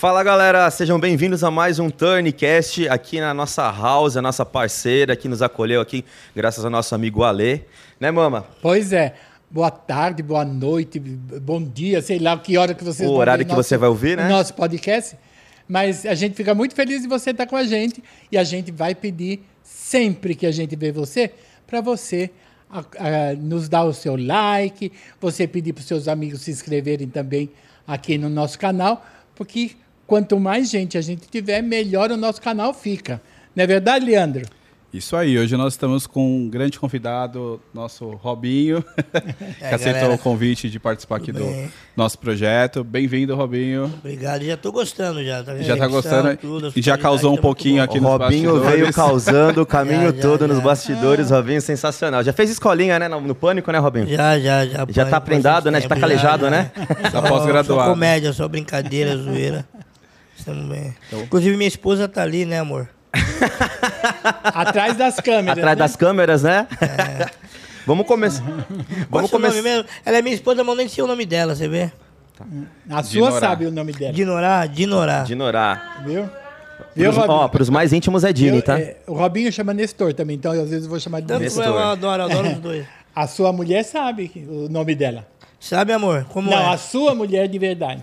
Fala galera, sejam bem-vindos a mais um Turncast aqui na nossa house, a nossa parceira que nos acolheu aqui, graças ao nosso amigo Alê. Né, mama? Pois é. Boa tarde, boa noite, bom dia, sei lá que hora que vocês O horário que você vai ouvir, né? Nosso podcast. Mas a gente fica muito feliz de você estar com a gente e a gente vai pedir sempre que a gente vê você para você a- a, nos dar o seu like, você pedir para os seus amigos se inscreverem também aqui no nosso canal, porque quanto mais gente a gente tiver, melhor o nosso canal fica. Não é verdade, Leandro? Isso aí, hoje nós estamos com um grande convidado, nosso Robinho, que aceitou É, galera. o convite de participar aqui do bem? nosso projeto. Bem-vindo, Robinho. Obrigado, já tô gostando já. Tá vendo? Já tá Edição, gostando tudo, e já causou um tá pouquinho aqui O nos Robinho bastidores. veio causando o caminho Já, já, todo nos já. bastidores, Robinho, sensacional. Já fez escolinha, né, no, no Pânico, né, Robinho? Já, já, já. Já tá prendado, né? Já tá calejado, né? Tá Só- pós-graduado. Só comédia, só brincadeira, zoeira. Estamos bem. Então- Inclusive, minha esposa tá ali, né, amor? Atrás das câmeras. Atrás né? das câmeras, né? Vamos começar. Vamos é começar. mesmo? Ela é minha esposa, mas eu nem sei o nome dela, você vê? A sua Dinorá. sabe o nome dela. Dinorar? Dinorar. Dinorar. Viu? Viu, Pros, ó, Robinho? pros mais íntimos é Dini, Eu- tá? é, o Robinho chama Nestor também, então às vezes eu vou chamar de Tanto Nestor. eu adoro, eu adoro os dois. A sua mulher sabe o nome dela. Sabe, amor? Como Não, é? a sua mulher de verdade.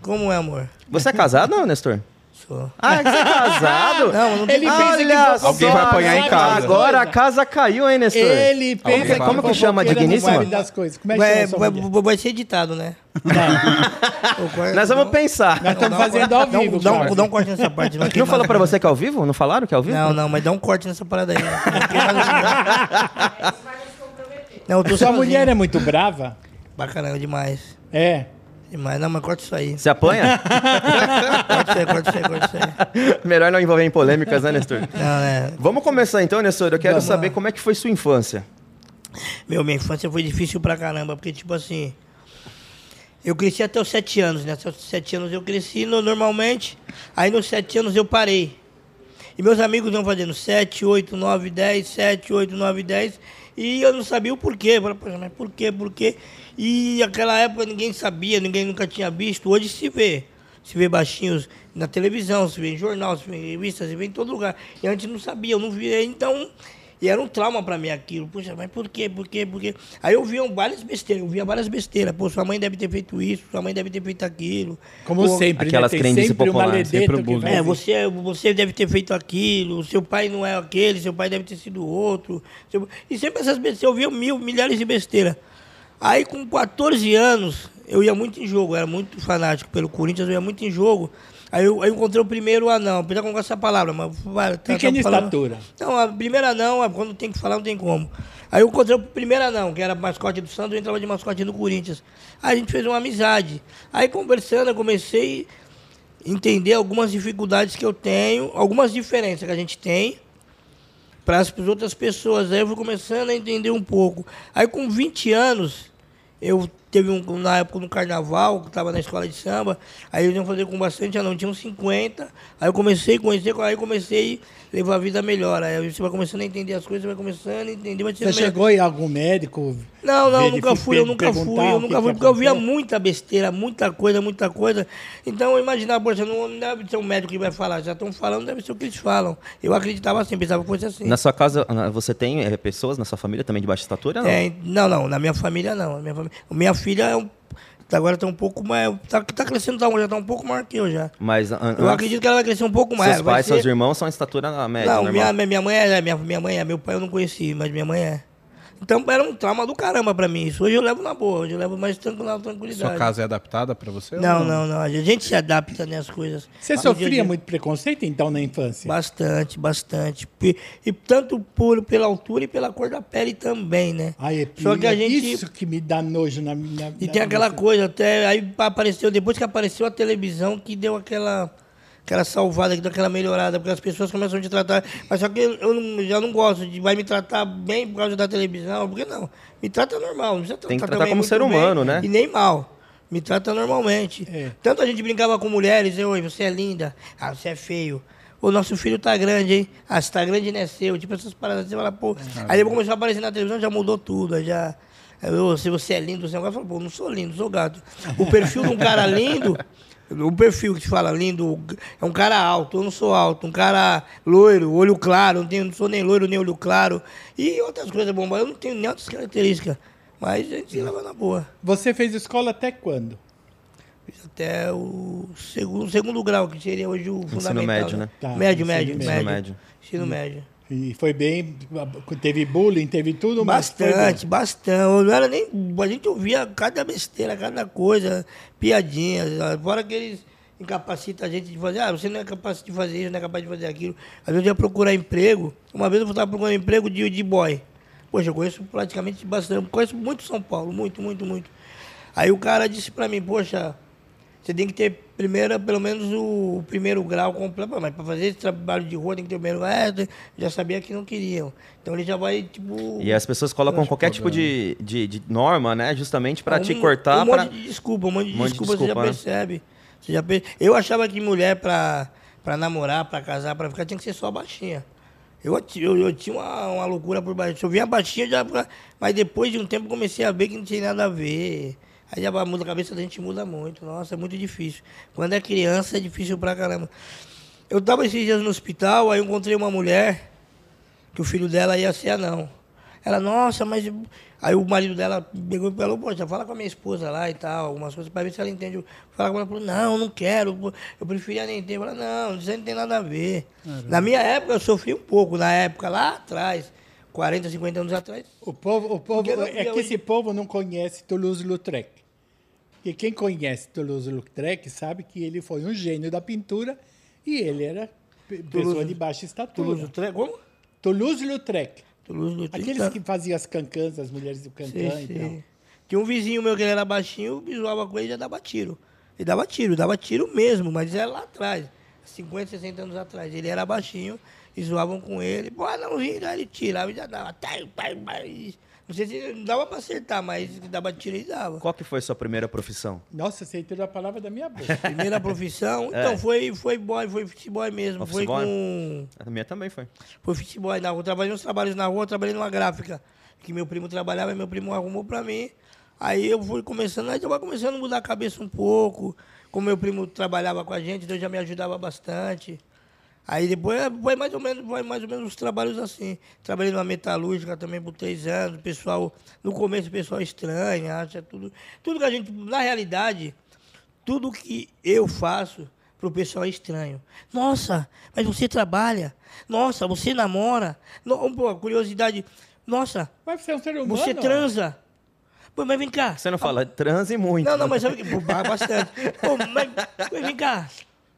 Como é, amor? Você é casado, Nestor? Sou. Ah, é que você é casado? Não, não Ele pensa que Olha fofoqueira Alguém vai apanhar em casa. Agora a casa caiu, hein, Nestor? Ele pensa Alguém que vai- Como que chama, não digníssima? das coisas. Como é que Vai, chama vai, mulher? vai ser editado, né? O corte- Nós vamos pensar. Nós estamos fazendo ao vivo. Dá um, dá um corte nessa parte. Não, Não falou pra você que é ao vivo? Não falaram que é ao vivo? Não, não, mas dá um corte nessa parada aí. né? Não. Não, Sua mulher é muito brava? Bacana, demais. É. Demais. Não, mas corta isso aí. Você apanha? Corta isso aí, corta isso aí, corta isso aí. Melhor não envolver em polêmicas, né, Nestor? Não, é. Vamos começar então, Nestor. Eu quero Vamos saber lá. como é que foi sua infância. Meu, minha infância foi difícil pra caramba, porque, tipo assim. Eu cresci até os sete anos, né? Até os sete anos eu cresci no- normalmente. Aí nos sete anos eu parei. E meus amigos iam fazendo sete, oito, nove, dez, sete, oito, nove, dez. E eu não sabia o porquê. Eu falei, "Poxa, mas por quê? Por quê? E naquela época ninguém sabia, ninguém nunca tinha visto. Hoje se vê. Se vê baixinhos na televisão, se vê em jornal, se vê em revista, se vê em todo lugar. E antes não sabia, eu não via. Então, e era um trauma pra mim aquilo. Poxa, mas por quê? Por quê? Por quê? Aí eu via várias besteiras, eu via várias besteiras. Pô, sua mãe deve ter feito isso, sua mãe deve ter feito aquilo. Como Pô, sempre, aquelas né? Crendices sempre uma populares, sempre o que bullying. É, você, você deve ter feito aquilo, seu pai não é aquele, seu pai deve ter sido outro. seu- E sempre essas besteiras, eu via mil, milhares de besteiras. Aí com 14 anos, eu ia muito em jogo, era muito fanático pelo Corinthians, eu ia muito em jogo. Aí eu, aí eu encontrei o primeiro anão, apesar que eu não gosto dessa palavra, mas tá- Pequena tá estatura. Não, a primeira anão, é quando tem que falar, não tem como. Aí eu encontrei o primeiro anão, que era mascote do Santos, eu entrava de mascote do Corinthians. Aí a gente fez uma amizade. Aí conversando, eu comecei a entender algumas dificuldades que eu tenho, algumas diferenças que a gente tem para as outras pessoas. Aí eu fui começando a entender um pouco. Aí com 20 anos, eu teve um, na época no carnaval, que estava na escola de samba, aí eu ia fazer com bastante anão, tinha uns 50. Aí eu comecei a conhecer, aí comecei a levar a vida melhor. Aí você vai começando a entender as coisas, você vai começando a entender, vai Você chegou em algum médico? Não, não, nunca fui, eu nunca fui, eu nunca fui, porque eu via muita besteira, muita coisa, muita coisa. Então eu imaginava, poxa, não deve ser um médico que vai falar, já estão falando, deve ser o que eles falam. Eu acreditava assim, pensava que fosse assim. Na sua casa, você tem eh, pessoas na sua família também de baixa estatura? Não? É, não, não, na minha família não. Minha, família, minha filha é um, agora está um pouco mais, tá, tá crescendo, tá, já está um pouco maior que eu já. Mas an- Eu antes, acredito que ela vai crescer um pouco mais. seus pais, ser- seus irmãos são estatura média, Não, normal. minha, minha mãe é, minha, minha mãe é, meu pai eu não conheci, mas minha mãe é. Então era um trauma do caramba pra mim isso. Hoje eu levo na boa, hoje eu levo mais tranquilo, na tranquilidade. Sua casa é adaptada pra você? ou Não, não, não. A gente se adapta né, às coisas. Você sofria dia. muito preconceito, então, na infância? Bastante, bastante. E, e tanto por, pela altura e pela cor da pele também, né? É Só que a pior. gente. Isso que me dá nojo na minha... E tem aquela coisa, até aí apareceu, depois que apareceu a televisão, que deu aquela, aquela salvada, que deu aquela melhorada, porque as pessoas começam a te tratar. Mas só que eu, não- já não gosto de vai me tratar bem por causa da televisão, porque não. Me trata normal, não precisa Tem que tratar como ser bem humano, né? E nem mal. Me trata normalmente. É. Tanto a gente brincava com mulheres, eu, oi, você é linda, ah, você é feio. O nosso filho tá grande, hein? Ah, se tá grande, não é seu. Tipo essas paradas, você fala, pô. Aí depois começou a aparecer na televisão, já mudou tudo. aí Já. Eu, se você é lindo, você é um gato, eu falo, pô, não sou lindo, sou gato. O perfil de um cara lindo O perfil que se fala lindo, é um cara alto, eu não sou alto, um cara loiro, olho claro, não, tenho, não sou nem loiro nem olho claro. E outras coisas bombas, eu não tenho nem outras características. Mas a gente se leva na boa. Você fez escola até quando? Fiz até o segundo, segundo grau, que seria hoje o fundamental. médio, né? Tá, médio, ensino médio, médio. médio, médio. Ensino médio. E foi bem. Teve bullying, teve tudo, mas Bastante, bom. bastante. Eu Não era nem. A gente ouvia cada besteira, cada coisa, piadinhas. Fora que eles incapacitam a gente de fazer. Ah, você não é capaz de fazer isso, não é capaz de fazer aquilo. Às vezes eu ia procurar emprego. Uma vez eu estava procurando emprego de, de boy. Poxa, eu conheço praticamente bastante. Conheço muito São Paulo, muito, muito, muito. Aí o cara disse pra mim, poxa, você tem que ter primeiro, pelo menos o primeiro grau completo, mas para fazer esse trabalho de rua tem que ter o primeiro grau. Já sabia que não queriam. Então ele já vai, tipo. E as pessoas colocam qualquer tipo de, de, de norma, né? Justamente pra te cortar. Um monte pra... de desculpa, um monte de Um monte de desculpa, você já desculpa, né? percebe. Você já per- Eu achava que mulher pra namorar, pra casar, pra ficar, tinha que ser só baixinha. Eu, eu, eu tinha uma, uma loucura por. Se eu via baixinha, já. Mas depois de um tempo comecei a ver que não tinha nada a ver. Aí já muda a cabeça da gente muda muito. Nossa, é muito difícil. Quando é criança é difícil pra caramba. Eu tava esses dias no hospital, aí eu encontrei uma mulher que o filho dela ia ser anão. Ela, nossa, mas. Aí o marido dela pegou e falou, poxa, fala com a minha esposa lá e tal, algumas coisas, pra ver se ela entende. Fala com ela, falou, não, não quero, eu preferia nem ter. Falei, não, isso aí não tem nada a ver. Na minha época eu sofri um pouco, na época lá atrás, 40, 50 anos atrás. O povo, o povo, não- é que esse povo não conhece Toulouse-Lautrec. Porque quem conhece Toulouse-Lautrec sabe que ele foi um gênio da pintura e ele era pe- pessoa Toulouse- de baixa estatura. Toulouse-Lautrec, como? Toulouse-Lautrec. Toulouse-Lautrec. Aqueles que faziam as cancãs, as mulheres do cancã Sei, e sei. tal. Tinha um vizinho meu que ele era baixinho, eu zoava com ele e já dava tiro. Ele dava tiro, dava tiro mesmo, mas era lá atrás, 50, 60 anos atrás. Ele era baixinho e zoavam com ele. Pô, não ri, aí ele tirava e já dava. Tai, tai, tai. Não sei se não dava pra acertar, mas dava tiro e dava. Qual que foi sua primeira profissão? Nossa, você a palavra da minha boca. Primeira profissão, É. então foi, foi boy, foi futebol mesmo. Office foi boy? com. A minha também foi. Foi futebol na rua. Eu trabalhei uns trabalhos na rua, trabalhei numa gráfica que meu primo trabalhava e meu primo arrumou pra mim. Aí eu fui começando, aí eu fui começando a mudar a cabeça um pouco. Como meu primo trabalhava com a gente, então já me ajudava bastante. Aí depois foi mais ou menos, foi mais ou menos os trabalhos assim. Trabalhei numa metalúrgica também por três anos. Pessoal, no começo o pessoal estranha, acha tudo. Tudo que a gente, na realidade, tudo que eu faço pro pessoal é estranho. Nossa, mas você trabalha? Nossa, você namora? No, pô, curiosidade. Nossa, Mas você é um ser humano. você transa? Pô, mas vem cá. Você não fala transe muito. Não, não, mas sabe que bastante. Pô, mas, mas vem cá.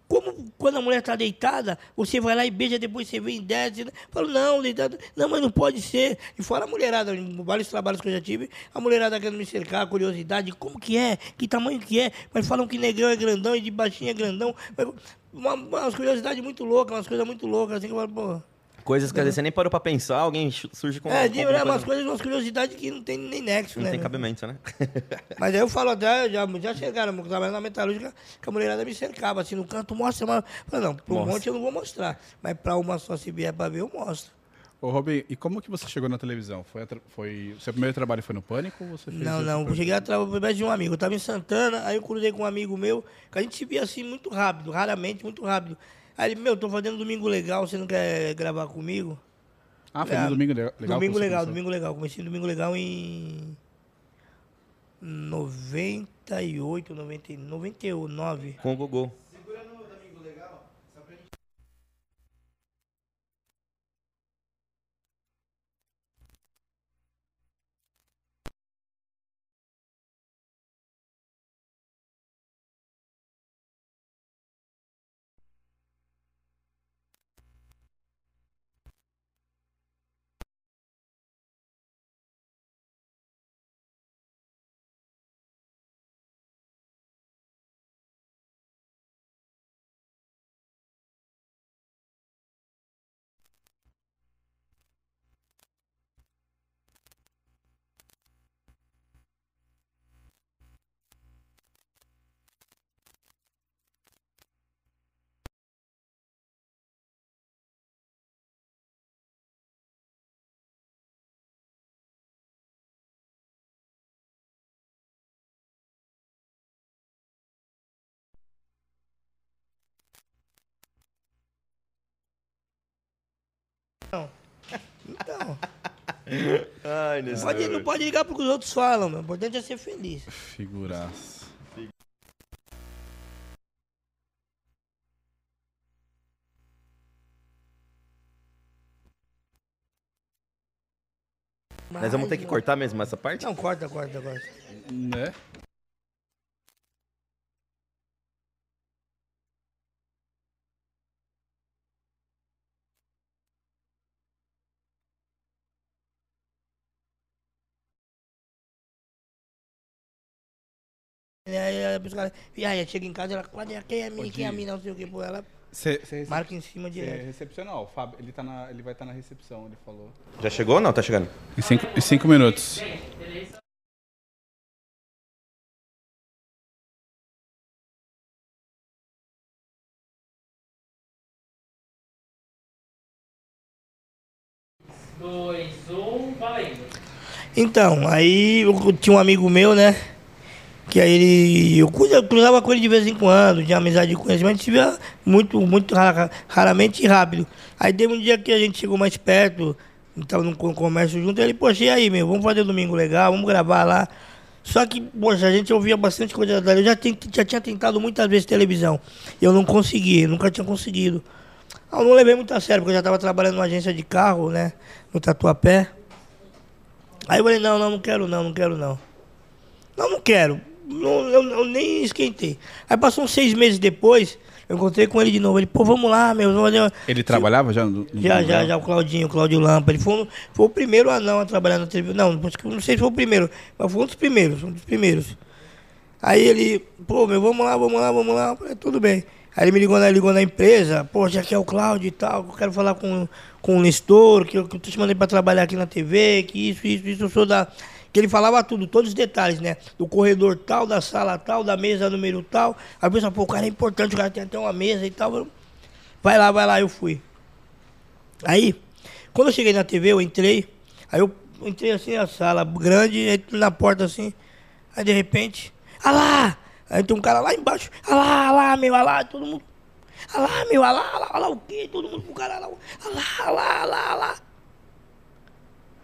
Como quando a mulher tá deitada, você vai lá e beija, depois você vem e desce. né? Falo, não, deitada. Não, mas não pode ser. E fora a mulherada, vários trabalhos que eu já tive, a mulherada querendo me cercar, curiosidade, como que é? Que tamanho que é? Mas falam que negrão é grandão e de baixinho é grandão. Mas, uma, umas curiosidades muito loucas, umas coisas muito loucas, assim que eu falo, pô. Coisas que às vezes você nem parou pra pensar, alguém surge com. É, com de, alguma é umas coisa- coisas, umas curiosidades que não tem nem nexo, Não né? tem meu? cabimento, né? Mas aí eu falo até, já, já chegaram, eu trabalhando na metalúrgica, que a mulherada me cercava, assim, no canto, mostra, mas... Eu Falei, não, para um Mostra. monte eu não vou mostrar, mas para uma só, se vier para ver, eu mostro. Ô, Robin, e como que você chegou na televisão? Foi, foi seu primeiro trabalho foi no Pânico ou você fez Não, não, eu cheguei através de um amigo, eu tava em Santana, aí eu cruzei com um amigo meu, que a gente se via assim muito rápido, raramente, muito rápido. Aí ele, meu, tô fazendo domingo legal, você não quer gravar comigo? Ah, foi Ah, no domingo le- legal. domingo legal, começou? domingo legal, comecei no domingo legal em 98, 90, 99. Com o Google. Então, Ai, pode, não pode ligar pro que os outros falam, meu. O importante é ser feliz. Figuraça. Nós vamos ter que Mas, cortar mesmo essa parte? Não, corta, corta, corta. Né? Aí a pessoa, e aí, chega em casa, ela, cadê quem é a minha, quem é a Di. minha, não sei o que, pô, ela Você é marca em cima direto. recepcional. O Fábio, ele, tá na, ele vai estar na recepção, ele falou. Já chegou ou não? Tá chegando? Em cinco, em cinco minutos. dois, um, valendo. Então, aí eu tinha um amigo meu, né? Que aí ele. Eu cruzava com ele de vez em quando, tinha amizade a gente se via muito, muito rara- raramente e rápido. Aí teve um dia que a gente chegou mais perto, num co- comércio junto, ele, poxa, e aí, meu, vamos fazer um domingo legal, vamos gravar lá. Só que, poxa, a gente ouvia bastante coisa. Eu já, já tinha tentado muitas vezes televisão. Eu não consegui, nunca tinha conseguido. Eu não levei muito a sério, porque eu já estava trabalhando numa agência de carro, né? No Tatuapé. Aí eu falei, não, não, não quero não, não quero não. Não, não quero. Não, eu, eu nem esquentei. Aí passou uns seis meses depois, eu encontrei com ele de novo. Ele, pô, vamos lá, meu. Vamos fazer uma- Ele trabalhava já no, no já, já, lugar? já, o Claudinho, o Claudio Lampa. Ele foi, um- foi o primeiro anão a trabalhar na televisão. Não, não sei se foi o primeiro, mas foi um dos primeiros, um dos primeiros. Aí ele, pô, meu, vamos lá, vamos lá, vamos lá. Falei, tudo bem. Aí ele me ligou na, ligou na empresa, pô, já que é o Cláudio e tal, eu quero falar com, com o Nestor, que eu, que eu te mandei pra trabalhar aqui na TV, que isso, isso, isso, eu sou da. Que ele falava tudo, todos os detalhes, né? Do corredor tal, da sala tal, da mesa número tal. Aí eu pensava, pô, o cara é importante, o cara tem até uma mesa e tal. Vai lá, vai lá, eu fui. Aí, quando eu cheguei na TV, eu entrei. Aí eu entrei assim na sala grande, na porta assim. Aí de repente, ah lá! Aí tem um cara lá embaixo, ah lá, ah lá, meu, ah lá, todo mundo. Ah lá, meu, ah lá, ah lá, ah lá o quê? Todo mundo pro cara ah lá, ah lá, ah lá, ah lá.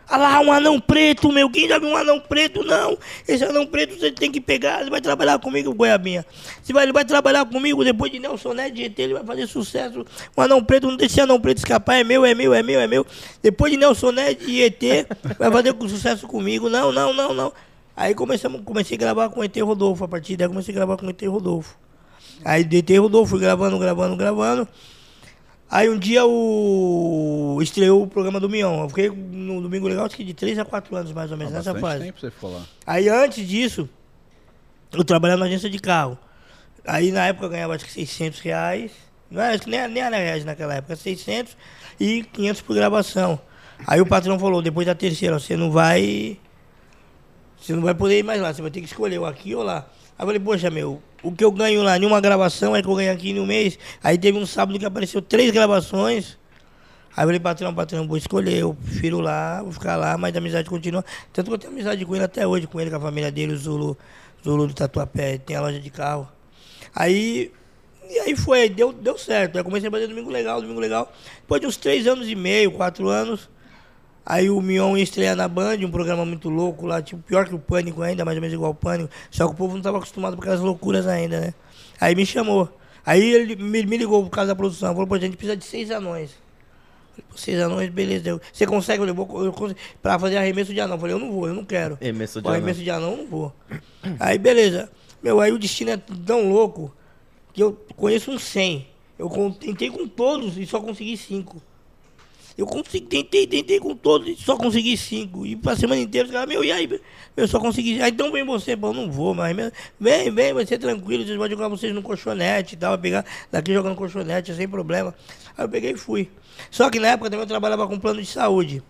Ah lá, um anão preto, meu. Quem já viu um anão preto? Não. Esse anão preto você tem que pegar. Ele vai trabalhar comigo, Goiabinha. Você vai, ele vai trabalhar comigo depois de Nelson Ned de ET. Ele vai fazer sucesso. Um anão preto, não deixa anão preto escapar. É meu, é meu, é meu, é meu. Depois de Nelson Ned e ET, vai fazer sucesso comigo. Não, não, não, não. Aí começamos, comecei a gravar com o ET Rodolfo. A partir daí comecei a gravar com o ET Rodolfo. Aí ET Rodolfo, fui gravando, gravando, gravando. Aí um dia o estreou o programa do Mion. Eu fiquei no Domingo Legal, acho que de 3 a 4 anos mais ou Há menos, nessa bastante fase. tempo você ficou lá. Aí antes disso, eu trabalhava na agência de carro. Aí na época eu ganhava acho que 600 reais. Não era, nem, nem era reais naquela época, 600 e 500 por gravação. Aí o patrão falou, depois da terceira, você não vai... Você não vai poder ir mais lá, você vai ter que escolher ou aqui ou lá. Aí eu falei, poxa, meu, o que eu ganho lá em uma gravação é que eu ganho aqui em um mês. Aí teve um sábado que apareceu três gravações. Aí eu falei, patrão, patrão, vou escolher, eu prefiro lá, vou ficar lá, mas a amizade continua. Tanto que eu tenho amizade com ele até hoje, com ele, com a família dele, o Zulu, Zulu do Tatuapé, tem a loja de carro. Aí, e aí foi, deu, deu certo. Aí comecei a fazer domingo legal, domingo legal. Depois de uns três anos e meio, quatro anos, aí o Mion ia estrear na Band, um programa muito louco lá, tipo, pior que o Pânico ainda, mais ou menos igual o Pânico. Só que o povo não estava acostumado com aquelas loucuras ainda, né? Aí me chamou. Aí ele me, ligou por causa da produção, falou, pô, a gente precisa de seis anões. Falei, seis anões, beleza. Eu, Você consegue? Eu vou, eu consigo, pra fazer arremesso de anão. Eu falei, eu não vou, eu não quero. Arremesso de arremesso de anão, eu não vou. Aí, beleza. Meu, aí o destino é tão louco que eu conheço uns 100. Eu tentei com todos e só consegui cinco. Eu consegui, tentei, tentei com todos só consegui cinco. E pra semana inteira, os caras, meu, e aí? Eu só consegui. Aí então vem você, eu não vou, mas vem, vem, vai ser tranquilo, vocês vão jogar vocês no colchonete e tal, pegar daqui jogando colchonete, sem problema. Aí eu peguei e fui. Só que na época também eu trabalhava com plano de saúde.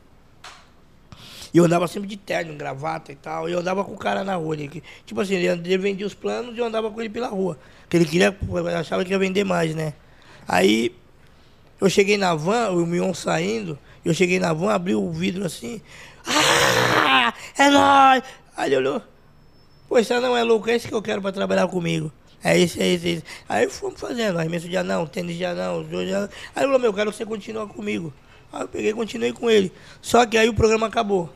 E eu andava sempre de terno, gravata e tal. E eu andava com o cara na rua. Ele, tipo assim, ele vendia os planos e eu andava com ele pela rua. Porque ele queria, achava que ia vender mais, né? Aí eu cheguei na van, o Mion saindo, eu cheguei na van, abri o vidro assim. Ah! É nóis! Aí ele olhou. Pô, esse não é louco, é esse que eu quero pra trabalhar comigo. É esse, é esse, é esse. Aí fomos fazendo, arremesso de anão, tênis de anão, jogo de anão. Aí ele falou, meu, eu quero que você continue comigo. Aí eu peguei e continuei com ele. Só que aí o programa acabou.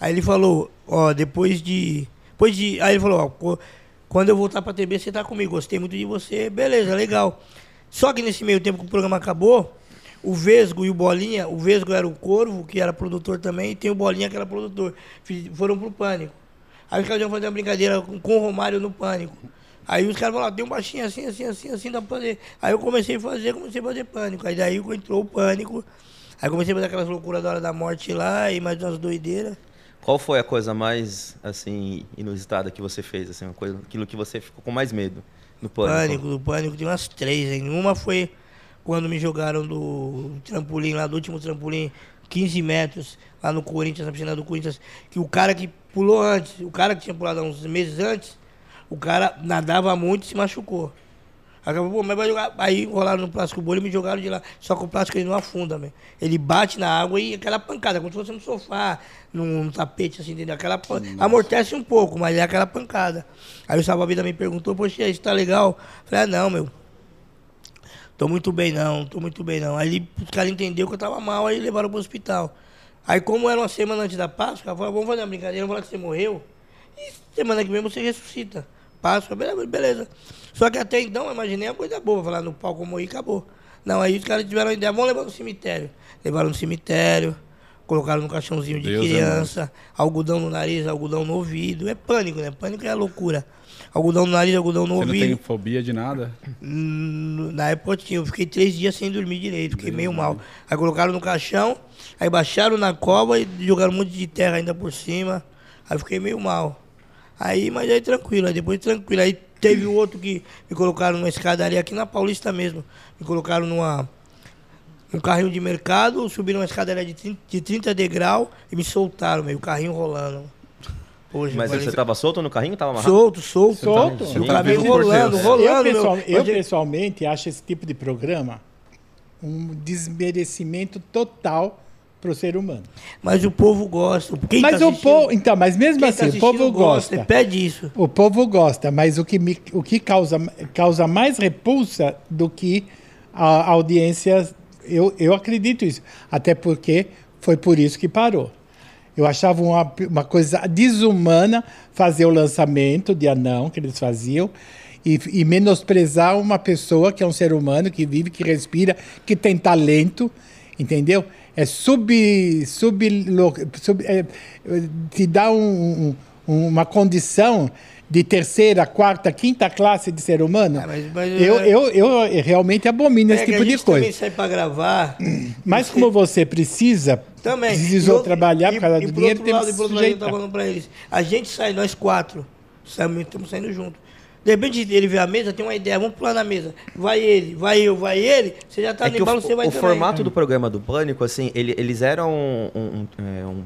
Aí ele falou, ó, depois de. Depois de. Aí ele falou, ó, quando eu voltar pra TV, você tá comigo. Gostei muito de você, beleza, legal. Só que nesse meio tempo que o programa acabou, o Vesgo e o Bolinha, o Vesgo era o Corvo, que era produtor também, e tem o Bolinha que era produtor. Foram pro pânico. Aí os caras iam fazer uma brincadeira com o Romário no pânico. Aí os caras falaram, tem um baixinho assim, assim, assim, assim, dá pra fazer. Aí eu comecei a fazer, comecei a fazer pânico. Aí daí entrou o pânico. Aí comecei a fazer aquelas loucuras da hora da morte lá e mais umas doideiras. Qual foi a coisa mais, assim, inusitada que você fez, assim, uma coisa, aquilo que você ficou com mais medo no pânico? Pânico, do pânico, tem umas três, hein? Uma foi quando me jogaram do trampolim lá, do último trampolim, 15 metros, lá no Corinthians, na piscina do Corinthians, que o cara que pulou antes, o cara que tinha pulado há uns meses antes, o cara nadava muito e se machucou. Aí, eu, pô, mas vai jogar. Aí rolaram no plástico bolha e me jogaram de lá. Só que o plástico ele não afunda, velho. Ele bate na água e aquela pancada, como se fosse no sofá, num, num tapete, assim, entendeu? Aquela pan- Amortece um pouco, mas é aquela pancada. Aí o salva-vida me perguntou, poxa, isso tá legal? Falei, ah, não, meu. Tô muito bem não, tô muito bem não. Aí ele- os caras entenderam que eu tava mal, aí levaram pro hospital. Aí como era uma semana antes da Páscoa, falaram, vamos fazer uma brincadeira, vamos falar que você morreu. E semana que vem você ressuscita. Páscoa, beleza. Só que até então eu imaginei uma coisa boa, falar no palco morri e acabou. Não, aí os caras tiveram a ideia, vamos levar no cemitério. Levaram no cemitério, colocaram no caixãozinho de Deus é criança, algodão no nariz, algodão no ouvido. É pânico, né? Pânico é a loucura. Algodão no nariz, algodão no Você não ouvido. tem fobia de nada? Na época eu tinha, eu fiquei três dias sem dormir direito, fiquei meio mal. Aí colocaram no caixão, aí baixaram na cova e jogaram um monte de terra ainda por cima. Aí fiquei meio mal. Aí, mas aí tranquilo, aí depois tranquilo. Aí teve outro que me colocaram numa escadaria aqui na Paulista mesmo. Me colocaram numa um carrinho de mercado, subiram uma escadaria de 30, de 30 degrau e me soltaram, meio o carrinho rolando. Poxa, Mas você tava solto no carrinho? Tava amarrado? solto, solto. Solto? O carrinho vivo por rolando, rolando. eu, meu. pessoal- eu Mas, pessoalmente acho esse tipo de programa um desmerecimento total para o ser humano. Mas o povo gosta. Quem mas tá o povo, então, mas mesmo tá assim, o povo gosta. e Pede isso. O povo gosta, mas o que, me- o que causa, causa mais repulsa do que a audiência, eu, eu acredito isso. Até porque foi por isso que parou. Eu achava uma, uma coisa desumana fazer o lançamento de anão que eles faziam e, e menosprezar uma pessoa que é um ser humano, que vive, que respira, que tem talento, entendeu? É sub. sub, sub é, te dá um- um- uma condição de terceira, quarta, quinta classe de ser humano. Ah, mas- mas- eu, eu, eu realmente abomino esse É que tipo de gente também coisa. sai pra gravar. Mas como você precisa, Também. precisou E outro- trabalhar por causa e do por dinheiro, outro teve lado, que e por outro lado, eu sujeitar. tava falando pra eles. A gente sai, nós quatro. Estamos saindo junto. De repente ele vê a mesa, tem uma ideia, vamos pular na mesa. Vai ele, vai eu, vai ele. Você já tá É no o, embalo, você vai o também. formato do programa do Pânico, assim, ele- eles eram um- um- é, um-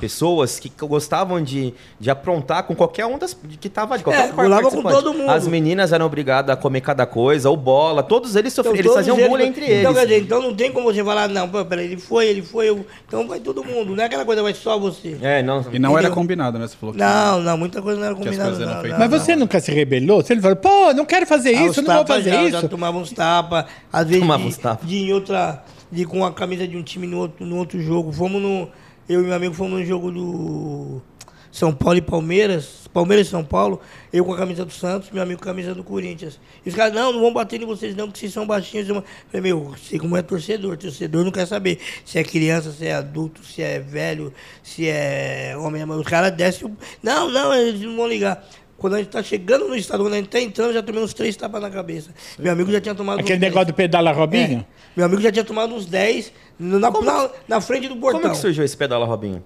pessoas que gostavam de, de aprontar com qualquer um das que tava de qualquer É, com todo mundo. As meninas eram obrigadas a comer cada coisa, ou bola, todos eles Então, sofriam, eles todos faziam bullying entre Então, quer eles. dizer, então não tem como você falar, não, pô, peraí, ele foi, ele foi, eu. Então vai todo mundo. Não é aquela coisa, vai só você. É, não. E não era Entendeu? combinado, né? Você falou que Não, não, muita coisa não era combinada. Não, feitas. não, Mas não. você nunca se rebelou? Você falou, pô, não quero fazer Ah, isso, não vou fazer já, isso. Já tomava uns tapas, às vezes Tomava de, uns tapas. de em outra, de com a camisa de um time no outro, no outro jogo. Fomos no, eu e meu amigo fomos no jogo do São Paulo e Palmeiras, Palmeiras e São Paulo, eu com a camisa do Santos, meu amigo com a camisa do Corinthians. E os caras, não, não vão bater em vocês não, porque vocês são baixinhos. Eu falei, meu, sei como é torcedor, torcedor não quer saber se é criança, se é adulto, se é velho, se é homem, mas os caras descem, não, não, eles não vão ligar. Quando a gente tá chegando no estado, quando a gente tá entrando, eu já tomei uns três tapas na cabeça. Meu amigo já tinha tomado Aquele uns negócio do pedala Robinho? é. Meu amigo já tinha tomado uns 10 na, na, na frente do portão. Como que surgiu esse pedala, Robinho?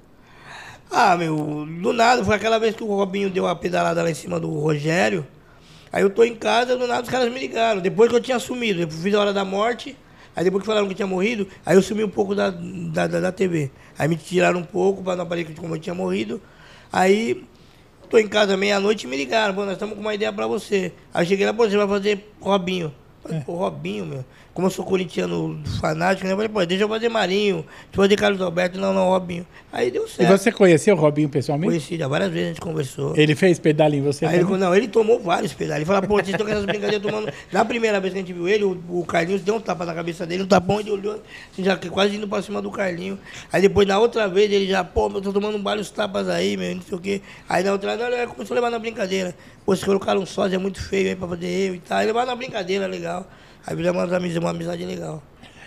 Ah, meu, do nada, foi aquela vez que o Robinho deu a pedalada lá em cima do Rogério. Aí eu tô em casa, do nada os caras me ligaram. Depois que eu tinha sumido, eu fiz a hora da morte. Aí depois que falaram que eu tinha morrido, aí eu sumi um pouco da, da, da, da TV. Aí me tiraram um pouco pra não aparecer como eu tinha morrido. Aí tô em casa meia-noite e me ligaram, pô, nós estamos com uma ideia pra você. Aí cheguei lá, pô, você vai fazer Robinho. Falei, pô, Robinho, meu. Como eu sou corintiano fanático, né? Eu falei, pô, deixa eu fazer Marinho, deixa eu fazer Carlos Alberto, não, não, Robinho. Aí deu E certo. você conheceu o Robinho pessoalmente? Conheci já várias vezes, a gente conversou. Ele fez pedal em você Aí ele, também? não, ele tomou vários pedais. Ele falou, pô, vocês estão com essas brincadeiras tomando. Na primeira vez que a gente viu ele, o, o Carlinhos deu um tapa na cabeça dele, um tapão, ele olhou, assim, já quase indo pra cima do Carlinho. Aí depois, na outra vez, ele já, pô, eu tô tomando vários tapas aí, meu, não sei o quê. Aí na outra vez, ele começou a levar na brincadeira. Pô, se colocaram um sósia muito feio aí pra fazer eu e tal. Aí levaram na brincadeira, legal. Aí virou uma amizade, uma amizade legal.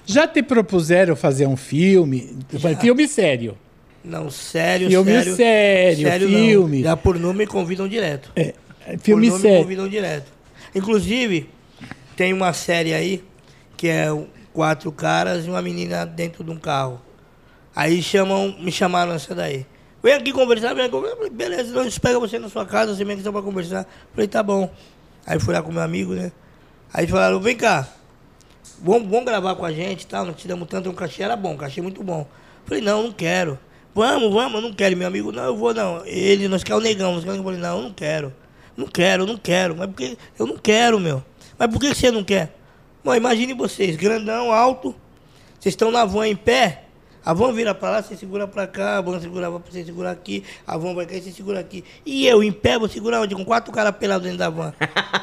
Já te propuseram fazer um filme? Filme sério. Não, sério, Filme sério. sério, não. filme. Já por nome me convidam direto. É, filme Por nome sério. convidam direto. Inclusive, tem uma série aí que é quatro caras e uma menina dentro de um carro. Aí chamam, me chamaram essa daí. Vem aqui conversar, vem aqui conversar. Beleza, a gente pega você na sua casa, você vem aqui só pra conversar. Falei, tá bom. Aí fui lá com meu amigo, né? Aí falaram, vem cá, vamos, vamos gravar com a gente e tal, não te damos tanto, um cachê era bom, um cachê muito bom. Falei, não, não quero. Vamos, vamos, não quero. Meu amigo, não, eu vou não. Ele, nós queremos o negão, nós queremos. Eu falei, não, eu não quero. Não quero, não quero. Mas porque eu não quero, meu. Mas por que você não quer? Bom, imagine vocês, grandão, alto, vocês estão na van em pé, a van vira pra lá, você segura pra cá, a van segura pra você segurar aqui, a van vai cair, você segura aqui. E eu em pé, vou segurar onde? Com quatro caras pelados dentro da van.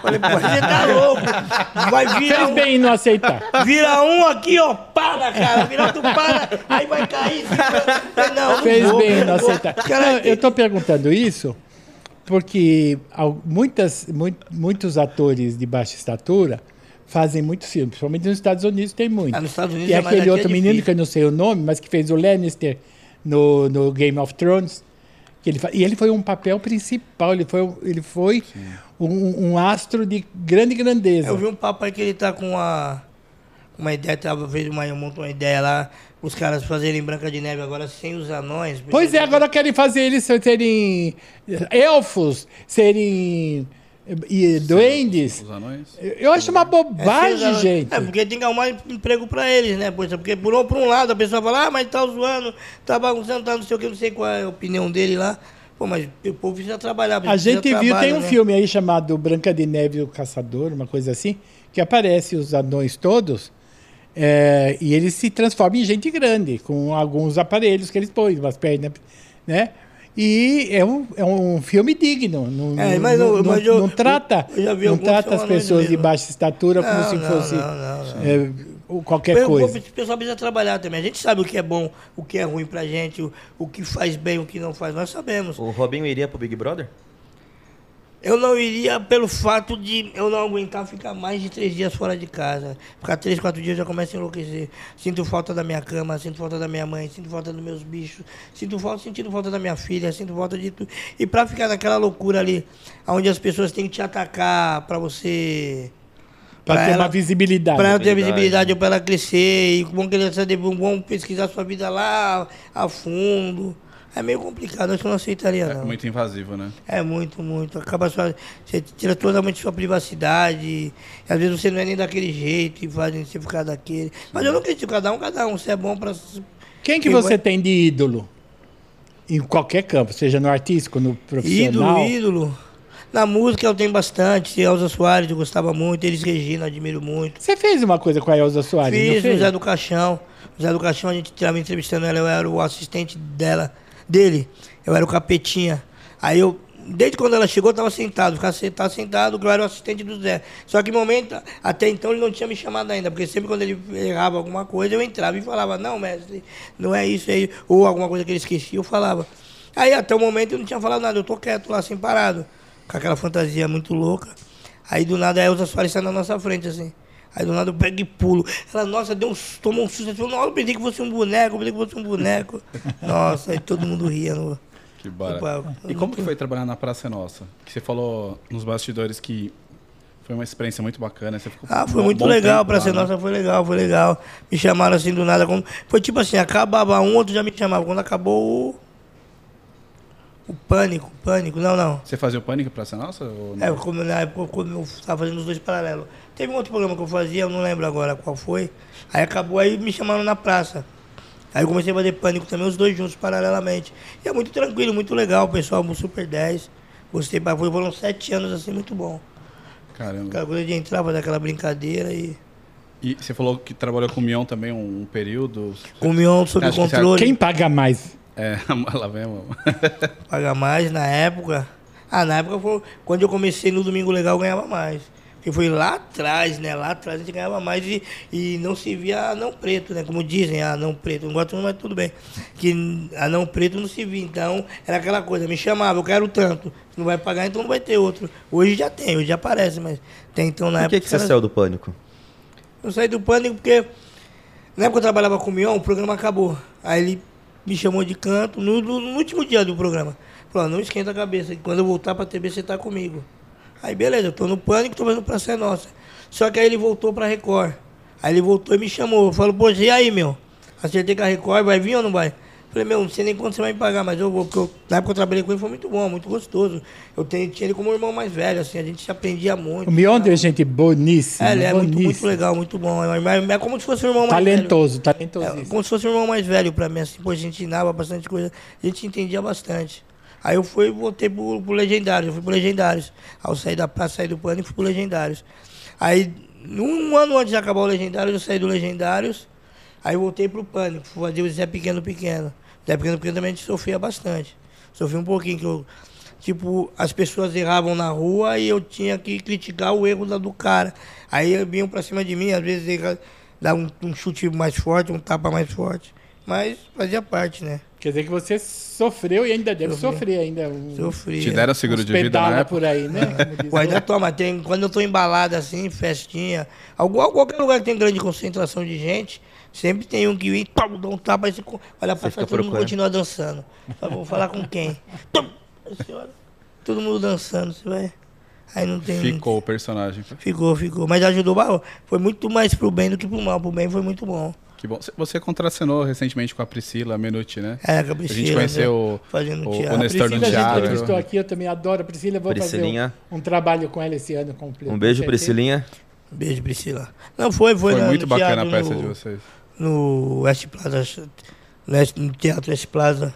Falei, pô, você tá louco. Vai virar Fez um, bem em não aceitar. vira um aqui, ó, pá na cara, vira outro pá na, aí vai cair. Não, não Fez vou, bem em não vou. aceitar. Cara, Não, eu estou perguntando isso porque muitas, mui- muitos atores de baixa estatura fazem muitos filmes, principalmente nos Estados Unidos tem muito. Ah, nos Estados Unidos e é, aquele aqui é outro menino que eu não sei o nome, mas que fez o Lannister no, no Game of Thrones. Que ele, e ele foi um papel principal, ele foi, um- ele foi um, um astro de grande grandeza. Eu vi um papo aí que ele tá com uma, uma ideia, tava, fez uma, montou uma ideia lá, os caras fazerem Branca de Neve agora sem os anões. Pois é, agora querem fazer eles serem elfos, serem e, duendes. Os anões. Eu acho uma É, bobagem, anões. gente. É, porque tem que arrumar emprego pra eles, né? É, porque por um, por um lado a pessoa fala, ah, mas tá zoando, tá bagunçando, tá não sei o que, não sei qual é a opinião dele lá. Pô, mas o povo precisa trabalhar. A gente viu, trabalho, tem um né? filme aí chamado Branca de Neve e o Caçador, uma coisa assim, que aparece os anões todos é, e eles se transformam em gente grande, com alguns aparelhos que eles põem, umas pernas, né? E é um, é um filme digno. Não, É, não- mas eu- não, mas eu- não trata, eu não trata as pessoas de baixa estatura como Não, se não, fosse não, não, não. é, qualquer O coisa. o pessoal precisa trabalhar também. A gente sabe o que é bom, o que é ruim pra gente, o, o que faz bem, o que não faz. Nós sabemos. O Robinho iria pro Big Brother? Eu não iria pelo fato de eu não aguentar ficar mais de três dias fora de casa. Ficar três, quatro dias eu já começo a enlouquecer. Sinto falta da minha cama, sinto falta da minha mãe, sinto falta dos meus bichos, sinto falta, sentindo falta da minha filha, sinto falta de tudo. E pra ficar naquela loucura ali, onde as pessoas têm que te atacar pra você. Para pra ter ela- uma visibilidade. Pra ela ter Visibilidade. visibilidade ou pra ela crescer, e bom querer saber, bom pesquisar sua vida lá a fundo. É meio complicado, acho que eu não aceitaria, É não. muito invasivo, né? É muito, muito. Acaba sua, você tira totalmente sua privacidade. E às vezes você não é nem daquele jeito e fazem você ficar daquele. Mas eu não critico cada um, cada um. Você é bom pra. Quem que você tem de ídolo? Em qualquer campo, seja no artístico, no profissional. Ídolo, ídolo. Na música eu tenho bastante. Elza Soares, eu gostava muito. Elis Regina, admiro muito. Você fez uma coisa com a Elza Soares, não Fiz fez? no Zé do Caixão. O Zé do Caixão, a gente estava entrevistando ela, eu era o assistente dela, dele. Eu era o capetinha. Aí eu, desde quando ela chegou, eu estava sentado, ficava sentado, sentado, que eu era o assistente do Zé. Só que momento, até então ele não tinha me chamado ainda, porque sempre quando ele errava alguma coisa, eu entrava e falava, não, mestre, não é isso aí, ou alguma coisa que ele esquecia, eu falava. Aí até o momento eu não tinha falado nada, eu tô quieto lá, assim, parado, com aquela fantasia muito louca. Aí do nada a Elza sai na nossa frente, assim. Aí do nada eu pego e pulo. Ela, nossa, deu um, tomou um susto. Ela falou, não, eu pensei que fosse um boneco, eu pensei que fosse um boneco. Nossa, aí todo mundo ria no, Que barato. E como que foi trabalhar na Praça Nossa? Que você falou nos bastidores que foi uma experiência muito bacana. Você ficou Ah, foi um muito legal, tempo pra lá, ser né? nossa foi legal, foi legal. Me chamaram assim do nada. Como... Foi tipo assim, acabava um, outro já me chamava. Quando acabou o. O pânico, pânico, não, não. Você fazia o Pânico Praça Nossa? Ou não? É, como na época quando eu estava fazendo os dois paralelos. Teve um outro programa que eu fazia, eu não lembro agora qual foi. Aí acabou, aí me chamaram na praça. Aí eu comecei a fazer pânico também, os dois juntos, paralelamente. E é muito tranquilo, muito legal, o pessoal, um super 10. Gostei, foi- foram sete anos assim, muito bom. Caramba. Aquela coisa de entrar dar aquela brincadeira e. E você falou que trabalhou com o Mion também um, um período. Com o Mion sob controle. Quem paga mais? É, lá vem, mano. Paga mais na época. Ah, na época foi quando eu comecei no Domingo Legal eu ganhava mais. Porque foi lá atrás, né? Lá atrás a gente ganhava mais e, e não se via anão preto, né? Como dizem, ah, anão preto. Não gosto, mas tudo bem. Que anão preto não se via. Então, era aquela coisa, me chamava, eu quero tanto. Se não vai pagar, então não vai ter outro. Hoje já tem, hoje já aparece, mas tem então na Por que, época. que você era- saiu do pânico? eu saí do pânico porque na época eu trabalhava com o Mion, o programa acabou. Aí ele me chamou de canto no, no- último dia do programa. Falou, não esquenta a cabeça, que quando eu voltar pra TV você tá comigo. Aí beleza, eu tô no pânico, tô fazendo pra ser nossa. Só que aí ele voltou pra Record. Aí ele voltou e me chamou. Eu falo, poxa, e aí, meu? Acertei com a Record, vai vir ou não vai? Falei, meu, não sei nem quanto você vai me pagar, mas eu vou, porque eu- na época que eu trabalhei com ele foi muito bom, muito gostoso. Eu tenho, tinha ele como um irmão mais velho, assim, a gente se aprendia muito. O Miondo é gente boníssima. É, ele é muito, boníssima. muito legal, muito bom. É, é- é como se fosse um irmão mais velho. Talentoso, É, talentosíssimo. como se fosse um irmão mais velho pra mim, assim, pô, a gente ensinava bastante coisa, a gente entendia bastante. Aí eu fui e voltei pro, pro Legendários, eu fui pro Legendários. Aí eu saí da praça, saí do pano e fui pro Legendários. Aí, um ano antes de acabar o Legendários, eu saí do Legendários, aí voltei pro Pânico, fui fazer o Zé Pequeno Pequeno. Zé Pequeno Pequeno também a gente sofria bastante. Sofri um pouquinho, que eu, tipo, as pessoas erravam na rua e eu tinha que criticar o erro da- do cara. Aí vinham pra cima de mim, às vezes erra- dar um, um chute mais forte, um tapa mais forte. Mas fazia parte, né? Quer dizer que você sofreu e ainda deve Sofri. sofrer ainda. Um, Sofria. Te deram seguro de vida época? por aí, né? Pô, ainda toma, tem, quando eu tô embalado assim, festinha, algum, qualquer lugar que tem grande concentração de gente, sempre tem um que vem, pum, dá um tapa, aí olha pra trás, todo mundo continua dançando. Fala, vou falar com quem? Tum, olha, todo mundo dançando, você vai. Aí não tem. Ficou o personagem. Ficou, ficou. Mas ajudou, foi muito mais pro bem do que pro mal. Pro bem foi muito bom. Que bom. Você- Você contracenou recentemente com a Priscila Menuti, né? É, com a A Priscila, gente conheceu né? Fazendo o, o Nestor no a teatro. entrevistou aqui, eu também adoro a Priscila. Vou fazer Priscilinha. um, um trabalho com ela esse ano completo. Um beijo. Priscilinha. Beijo, Priscila. Não, foi, foi. Foi na- muito bacana a teatro peça no- de vocês. No West Plaza, no Teatro West Plaza,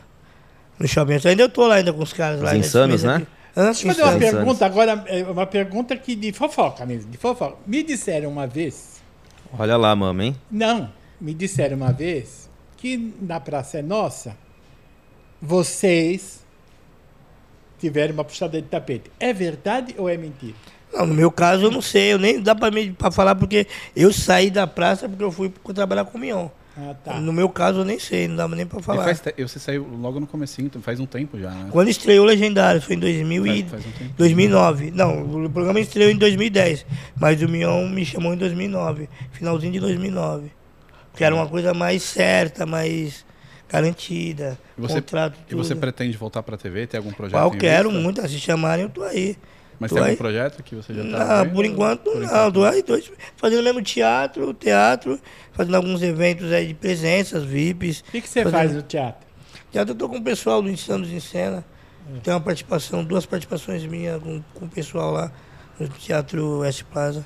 no Shopping. Ainda eu tô lá ainda com os caras lá. Os nesse Insanos, mês né? Hã? Deixa eu fazer uma Insanos. pergunta agora, é uma pergunta que de fofoca mesmo, de fofoca. Me disseram uma vez, Olha lá, mama, hein? não, me disseram uma vez que na Praça é Nossa, vocês tiveram uma puxada de tapete. É verdade ou é mentira? Não, no meu caso eu não sei, eu nem dá pra, mim, pra falar porque eu saí da praça porque eu fui trabalhar com o Mion. Ah, tá. No meu caso eu nem sei, não dá nem pra E falar. faz te- você saiu logo no comecinho, então faz um tempo já, né? Quando estreou o Legendário, foi em 2000 e... Faz, faz um tempo. 2009. Não, o programa estreou em 2010, mas o Mion me chamou em 2009, finalzinho de 2009. Que era uma coisa mais certa, mais garantida, E você, contrato, e você pretende voltar pra TV? Tem algum projeto? Ah, eu quero vista? muito, se chamarem eu tô aí. Mas tô tem algum aí. projeto que você já tá Não, vendo? por enquanto Por não, enquanto tô aí dois, fazendo mesmo teatro, teatro, fazendo alguns eventos aí de presenças, VIPs. O que, que você Fazendo- faz no teatro? Teatro eu tô com o pessoal do Insanos em Cena. Tem uma participação, duas participações minhas com, com o pessoal lá no Teatro West Plaza.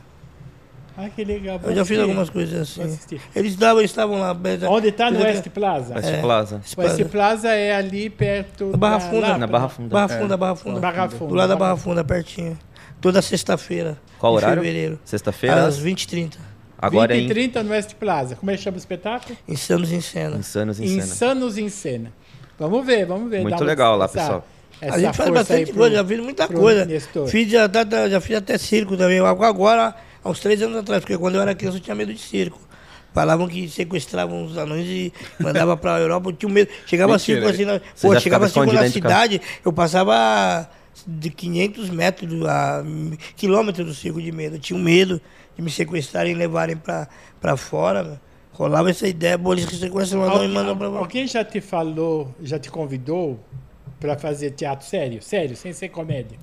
Ah, que legal. Eu já fiz algumas coisas assim. Eles estavam, eles estavam lá. Onde está? No West Plaza? West É. Plaza. O West Plaza é ali perto Na Barra da Funda. Lapa, Na Barra? Funda. Barra É. Funda, Barra Funda. Barra Funda. Do lado da Barra Funda, pertinho. Toda sexta-feira. Qual em horário? Fevereiro. Sexta-feira? Às 20h30. Agora 20 é e em 30 no West Plaza. Como é que chama o espetáculo? Insanos em Cena. Insanos em Cena. Insanos em Cena. Vamos ver, vamos ver. Muito legal lá, pessoal. essa a gente faz bastante coisa, já fiz muita coisa. Fiz, já, já fiz até circo também. Agora, há uns três anos atrás, porque quando eu era criança eu tinha medo de circo. Falavam que sequestravam os anões e mandavam pra Europa, eu tinha medo. Chegava Mentira. circo assim, na, pô, chegava circo na cidade, eu passava de 500 metros a quilômetros do circo de medo. Eu tinha um medo de me sequestrarem e levarem pra, pra fora. meu. Rolava essa ideia, pô, eles sequestram o anão e mandam pra Alguém já te falou, já te convidou para fazer teatro sério? Sério, sem ser comédia?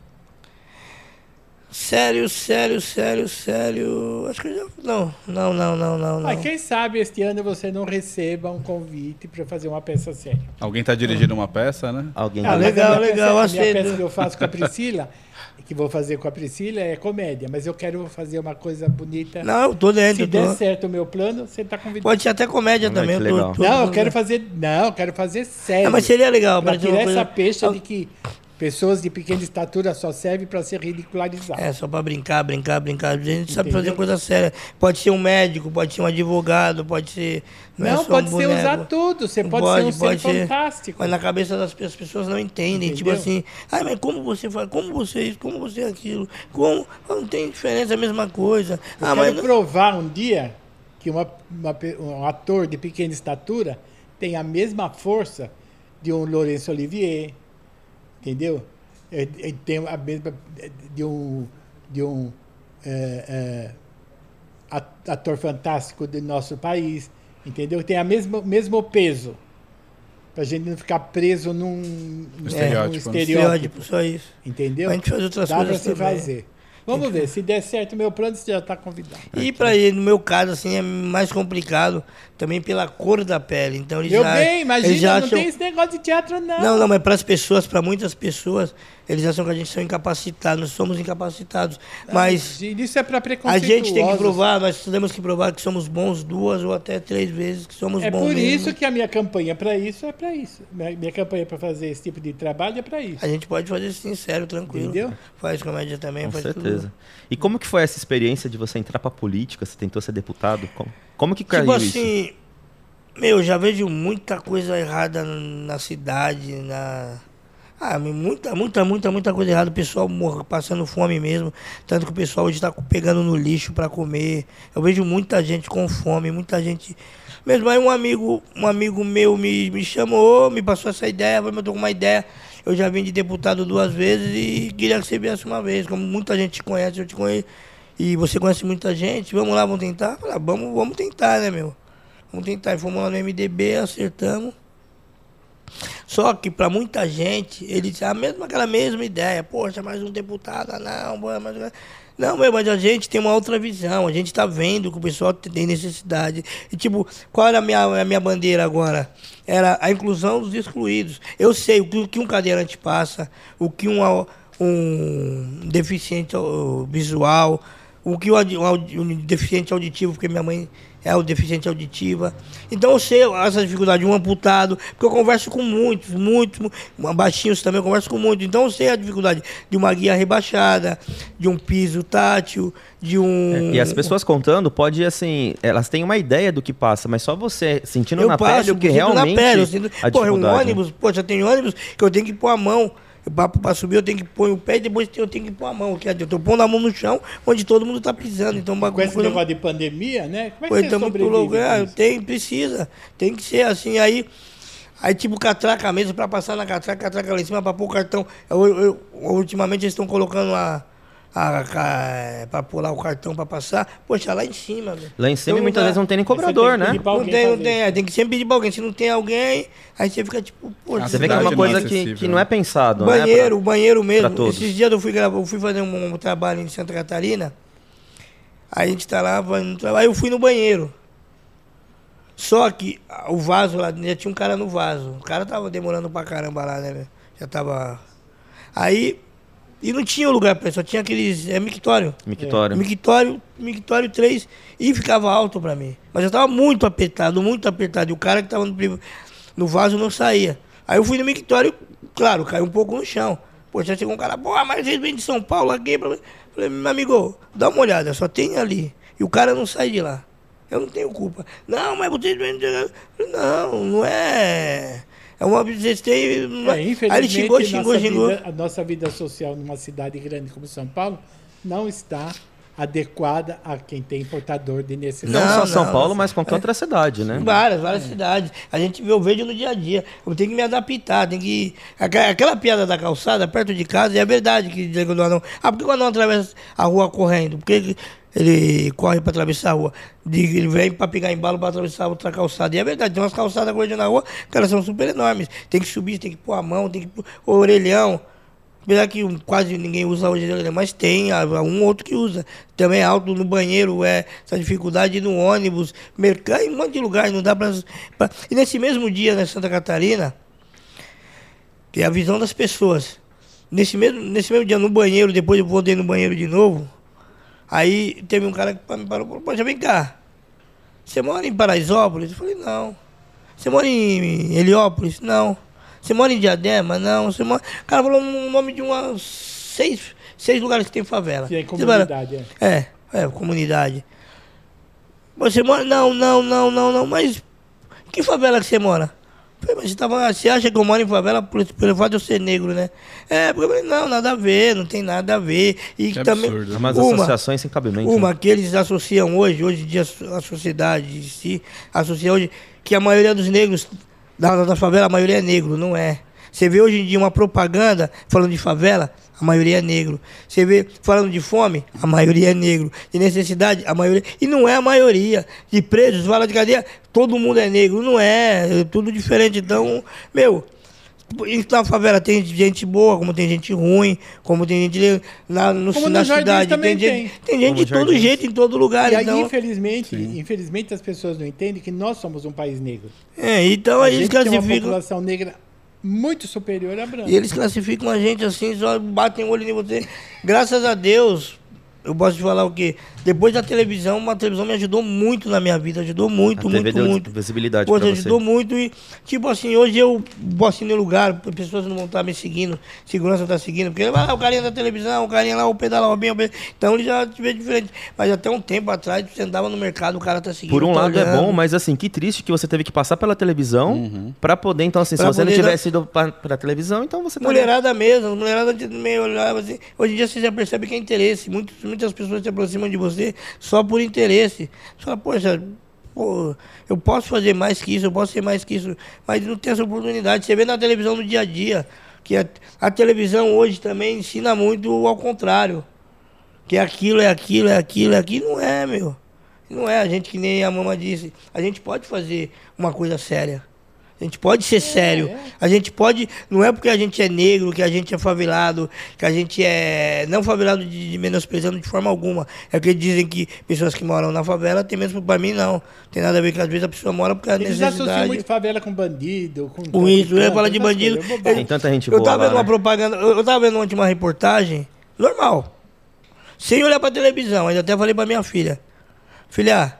Sério, sério, sério, sério. Acho que eu já. Não, não, não, não, não. não. Ah, quem sabe este ano você não receba um convite para fazer uma peça séria. Alguém tá dirigindo uma peça, né? Alguém Ah, mas legal, a legal, peça, a minha aceito. peça que eu faço com a Priscila, que vou fazer com a Priscila, é comédia, mas eu quero fazer uma coisa bonita. Não, eu tô dentro. Se eu tô- der certo o meu plano, você está convidado. Pode ser até comédia Ah, também. eu tô- tô- Não, eu quero fazer. Não, eu quero fazer sério. Ah, mas seria legal. Pra parecer tirar coisa- essa peixa de que Pessoas de pequena estatura só servem para ser ridicularizadas. É, só pra brincar, brincar, brincar. A gente sabe Entendeu? fazer coisa séria. Pode ser um médico, pode ser um advogado, pode ser. Não, é só pode um ser boneco. usar tudo. Você pode, ser um ser fantástico. Mas na cabeça das pessoas, as pessoas não entendem. Tipo Entendeu? assim, ai, mas como você faz? Como você isso? Como você aquilo? Como? Não tem diferença, é a mesma coisa. Eu ah, quero mas. provar um dia que uma- uma um ator de pequena estatura tem a mesma força de um Laurence Olivier, entendeu? É- é- Tem a mesma de um de um é, é, at- ator fantástico do nosso país, entendeu? Tem a mesma mesmo peso. Pra gente não ficar preso num, num Estereótipo, né? Estereótipo, só isso. Entendeu? A gente faz outras Dá pra coisas se também. fazer. Vamos ver, se der certo o meu plano, você já está convidado. E pra ele, no meu caso, assim, é mais complicado também pela cor da pele. Então eles Meu já, bem, eles imagina, já não acham- tem esse negócio de teatro, não. Não, não, mas para as pessoas, para muitas pessoas, eles acham que a gente são incapacitados, nós somos incapacitados. Mas Isso é para a preconceituosos. gente tem que provar, nós temos que provar que somos bons duas ou até três vezes, que somos É bons por mesmo. isso que a minha campanha para isso é para isso. Minha, minha campanha para fazer esse tipo de trabalho é para isso. A gente pode fazer sincero, tranquilo. Entendeu? Faz comédia também, Com faz certeza. tudo. E como que foi essa experiência de você entrar pra política? Você tentou ser deputado? Como, como que caiu Tipo isso? assim, meu, já vejo muita coisa errada na cidade, na. Ah, muita, muita, muita, muita coisa errada. O pessoal passando fome mesmo. Tanto que o pessoal hoje está pegando no lixo para comer. Eu vejo muita gente com fome, muita gente. Mesmo aí um amigo, um amigo meu me, me chamou, me passou essa ideia, falou, eu tô com uma ideia. Eu já vim de deputado duas vezes e queria que você viesse uma vez. Como muita gente te conhece, eu te conheço. E você conhece muita gente, vamos lá, vamos tentar? Falei, ah, vamos, vamos tentar, né, meu? Vamos tentar. E fomos lá no MDB, acertamos. Só que para muita gente, eles a mesma aquela mesma ideia. Poxa, mais um deputado, ah, não, mais um- Não, meu, mas a gente tem uma outra visão. A gente está vendo que o pessoal tem necessidade. E tipo, qual era a minha, a minha bandeira agora? Era a inclusão dos excluídos. Eu sei o que, o que um cadeirante passa, o que um, um deficiente visual, o que um um deficiente auditivo, porque minha mãe é o deficiente auditiva. Então eu sei essa dificuldade de um amputado, porque eu converso com muitos, muitos, mu- baixinhos também, eu converso com muitos. Então eu sei a dificuldade de uma guia rebaixada, de um piso tátil, de um. E as pessoas contando, pode assim, elas têm uma ideia do que passa, mas só você sentindo eu na passo, pele o que realmente na pele, eu sinto, a porra, um dificuldade. né? ônibus, poxa, tem ônibus que eu tenho que pôr a mão. Para subir eu tenho que pôr o pé e depois eu tenho que pôr a mão. Que eu tô pondo a mão no chão onde todo mundo tá pisando. Então, Com esse negócio de pandemia, né? Como é que você lugar, isso? tem, precisa. Tem que ser assim. Aí, aí tipo, catraca mesa para passar na catraca, catraca lá em cima para pôr o cartão. Eu, eu- ultimamente eles estão colocando a, para pular o cartão para passar. Poxa, lá em cima, meu. Lá em cima Então, muitas dá- vezes não tem nem cobrador, tem que né? pedir pra Não tem, não tem. é, tem que sempre pedir pra alguém. Se não tem alguém, aí você fica tipo, poxa. A Você vê que é uma coisa é que, que não é né? pensado, banheiro, né? o banheiro mesmo. pra. Esses dias eu fui eu fui fazer um, um trabalho em Santa Catarina. Aí a gente tá lá fazendo um trabalho. Aí eu fui no banheiro. Só que o vaso lá, já tinha um cara no vaso. O cara tava demorando pra caramba lá, né? Já tava. Aí. E não tinha lugar pra só tinha aqueles. É mictório. Mictório. Mictório, mictório 3 e ficava alto pra mim. Mas eu tava muito apertado, muito apertado. E o cara que tava no, no vaso não saía. Aí eu fui no mictório, claro, caiu um pouco no chão. Pô, já chegou um cara, pô, mas vocês vêm de São Paulo aqui. pra-" Falei, meu amigo, dá uma olhada, só tem ali. E o cara não sai de lá. Eu não tenho culpa. Não, mas vocês vêm de. Falei, Não, não é. É têm. não É, é." Aí infelizmente, ele xingou, xingou, nossa xingou. Vida, a nossa vida social numa cidade grande como São Paulo não está adequada a quem tem portador de necessidade. Não, Não, só São não, Paulo, não. mas qualquer outra cidade, né? Várias, várias cidades. A gente vê, eu vejo no dia a dia. Eu tenho que me adaptar, tem que. Aquela, aquela piada da calçada, perto de casa, é verdade que diz que o anão. Ah, por que o anão atravessa a rua correndo? Por que ele corre para atravessar a rua? Ele vem para pegar embalo para atravessar outra calçada. E é verdade, tem umas calçadas correndo na rua que elas são super enormes. Tem que subir, tem que pôr a mão, tem que pôr o orelhão. Apesar que quase ninguém usa hoje, mas tem há um outro que usa. Também é alto no banheiro, é essa dificuldade no ônibus, mercado, em um monte de lugar, não dá pra, pra- E nesse mesmo dia, na Santa Catarina, que é a visão das pessoas. Nesse mesmo, nesse mesmo dia, no banheiro, depois eu voltei no banheiro de novo, aí teve um cara que me parou poxa, vem cá, você mora em Paraisópolis? Eu falei, não. Você mora em Heliópolis? Não. Você mora em Diadema? Não. Você mora... O cara falou o nome de umas seis, seis lugares que tem favela. Que é fala, comunidade, é. é, é, comunidade. Você mora. Não, não, não, não, não. Mas que favela que você mora? Mas você, tava, você acha que eu moro em favela por, pelo fato de eu ser negro, né? É, porque eu falei, não, nada a ver, não tem nada a ver. E Que também. absurdo. Umas uma, associações sem cabimento. uma né? que eles associam hoje, hoje em dia a sociedade em si, associa hoje que a maioria dos negros da, da favela, a maioria é negro, não é. Você vê hoje em dia uma propaganda falando de favela, a maioria é negro. Você vê falando de fome, a maioria é negro. De necessidade, a maioria. E não é a maioria. De presos, fala de cadeia, todo mundo é negro. Não é, é tudo diferente. Então, meu, na favela tem gente boa, como tem gente ruim, como tem gente na, no, Como na cidade. também Tem gente, tem. tem gente Como de todo jeito, em todo lugar. E aí, então, infelizmente, infelizmente as pessoas não entendem que nós somos um país negro. é, então a aí eles gente tem uma classificam. população negra muito superior à branca. E eles classificam a gente assim, só batem o olho em você. Graças a Deus, eu posso te falar o quê? Depois da televisão, uma televisão me ajudou muito na minha vida, ajudou muito, A TV muito, deu muito. visibilidade Pô, pra você. ajudou muito e, tipo assim, hoje eu vou assim no lugar, as pessoas não vão estar me seguindo, segurança tá seguindo, porque ah, o carinha da televisão, o carinha lá, o pedala Robinho, então ele já te vê diferente. Mas até um tempo atrás, você andava no mercado, o cara tá seguindo. Por um tá lado é olhando. bom, mas assim, que triste que você teve que passar pela televisão pra poder, então assim, se Pra você não tivesse ido pra, pra televisão, então você tá... Mulherada mesmo, mulherada meio olhava assim. Hoje em dia você já percebe que é interesse. Muitos, muitas pessoas se aproximam de você só por interesse. Você fala, poxa, pô, eu posso fazer mais que isso, eu posso ser mais que isso, mas não tem essa oportunidade. Você vê na televisão no dia a dia, que a, a televisão hoje também ensina muito ao contrário. Que aquilo é aquilo, é aquilo, é aquilo. Não é, meu. Não é a gente que nem a mama disse. A gente pode fazer uma coisa séria. A gente pode ser sério. A gente pode. Não é porque a gente é negro, que a gente é favelado, que a gente é. Não favelado de, de menosprezando de forma alguma. É que dizem que pessoas que moram na favela tem mesmo. Pra mim, não. Tem nada a ver que às vezes a pessoa mora porque a Eles associam necessidade. muito favela com bandido, com Com isso, eu ia falar de bandido. coisas, é bobagem. Tem tanta gente Eu boa tava lá, vendo uma né? propaganda, eu eu tava vendo ontem uma reportagem, normal. Sem olhar pra televisão, ainda até falei pra minha filha. Filha,